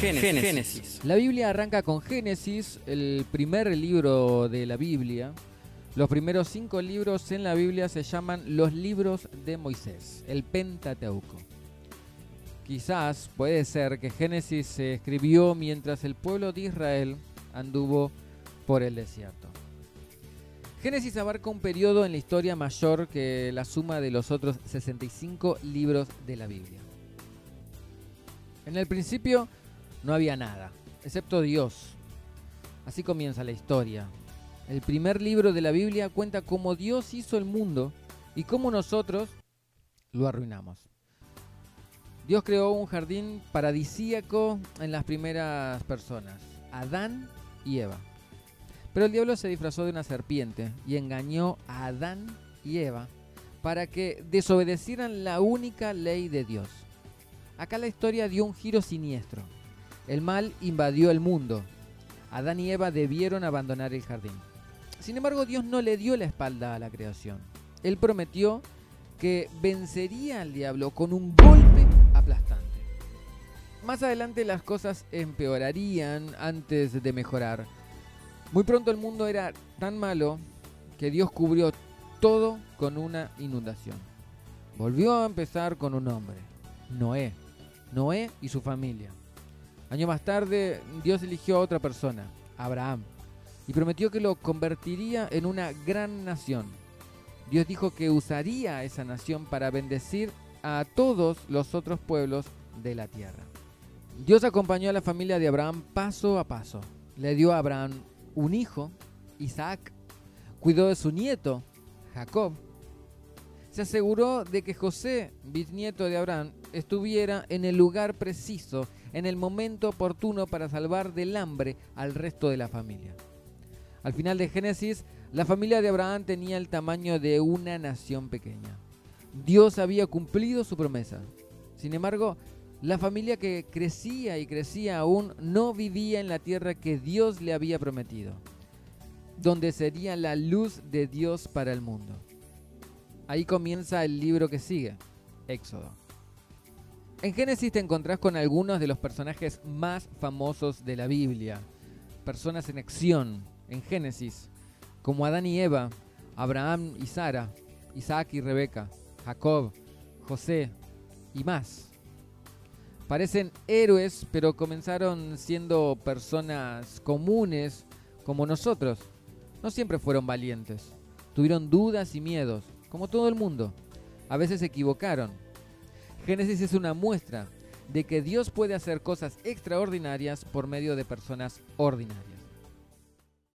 Génesis. La Biblia arranca con Génesis, el primer libro de la Biblia. Los primeros cinco libros en la Biblia se llaman los libros de Moisés, el Pentateuco. Quizás puede ser que Génesis se escribió mientras el pueblo de Israel anduvo por el desierto. Génesis abarca un periodo en la historia mayor que la suma de los otros 65 libros de la Biblia. En el principio no había nada, excepto Dios. Así comienza la historia. El primer libro de la Biblia cuenta cómo Dios hizo el mundo y cómo nosotros lo arruinamos. Dios creó un jardín paradisíaco en las primeras personas, Adán y Eva. Pero el diablo se disfrazó de una serpiente y engañó a Adán y Eva para que desobedecieran la única ley de Dios. Acá la historia dio un giro siniestro. El mal invadió el mundo. Adán y Eva debieron abandonar el jardín. Sin embargo, Dios no le dio la espalda a la creación. Él prometió que vencería al diablo con un golpe aplastante. Más adelante las cosas empeorarían antes de mejorar. Muy pronto el mundo era tan malo que Dios cubrió todo con una inundación. Volvió a empezar con un hombre, Noé. Noé y su familia. Año más tarde, Dios eligió a otra persona, Abraham, y prometió que lo convertiría en una gran nación. Dios dijo que usaría a esa nación para bendecir a todos los otros pueblos de la tierra. Dios acompañó a la familia de Abraham paso a paso. Le dio a Abraham un hijo, Isaac, cuidó de su nieto, Jacob, se aseguró de que José, bisnieto de Abraham, estuviera en el lugar preciso, en el momento oportuno para salvar del hambre al resto de la familia. Al final de Génesis, la familia de Abraham tenía el tamaño de una nación pequeña. Dios había cumplido su promesa. Sin embargo, la familia que crecía y crecía aún no vivía en la tierra que Dios le había prometido, donde sería la luz de Dios para el mundo. Ahí comienza el libro que sigue, Éxodo. En Génesis te encontrás con algunos de los personajes más famosos de la Biblia, personas en acción en Génesis, como Adán y Eva, Abraham y Sara, Isaac y Rebeca, Jacob, José y más. Parecen héroes, pero comenzaron siendo personas comunes como nosotros. No siempre fueron valientes, tuvieron dudas y miedos como todo el mundo. A veces se equivocaron. Génesis es una muestra de que Dios puede hacer cosas extraordinarias por medio de personas ordinarias.